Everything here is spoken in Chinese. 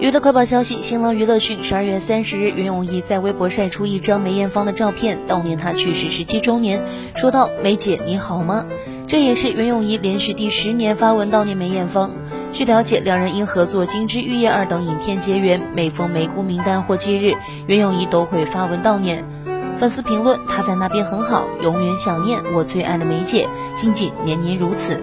娱乐快报消息：新浪娱乐讯，十二月三十日，袁咏仪在微博晒出一张梅艳芳的照片，悼念她去世十七周年，说道：“梅姐，你好吗？”这也是袁咏仪连续第十年发文悼念梅艳芳。据了解，两人因合作《金枝玉叶二》等影片结缘，每逢梅姑名单或忌日，袁咏仪都会发文悼念。粉丝评论：“她在那边很好，永远想念我最爱的梅姐，仅仅年年如此。”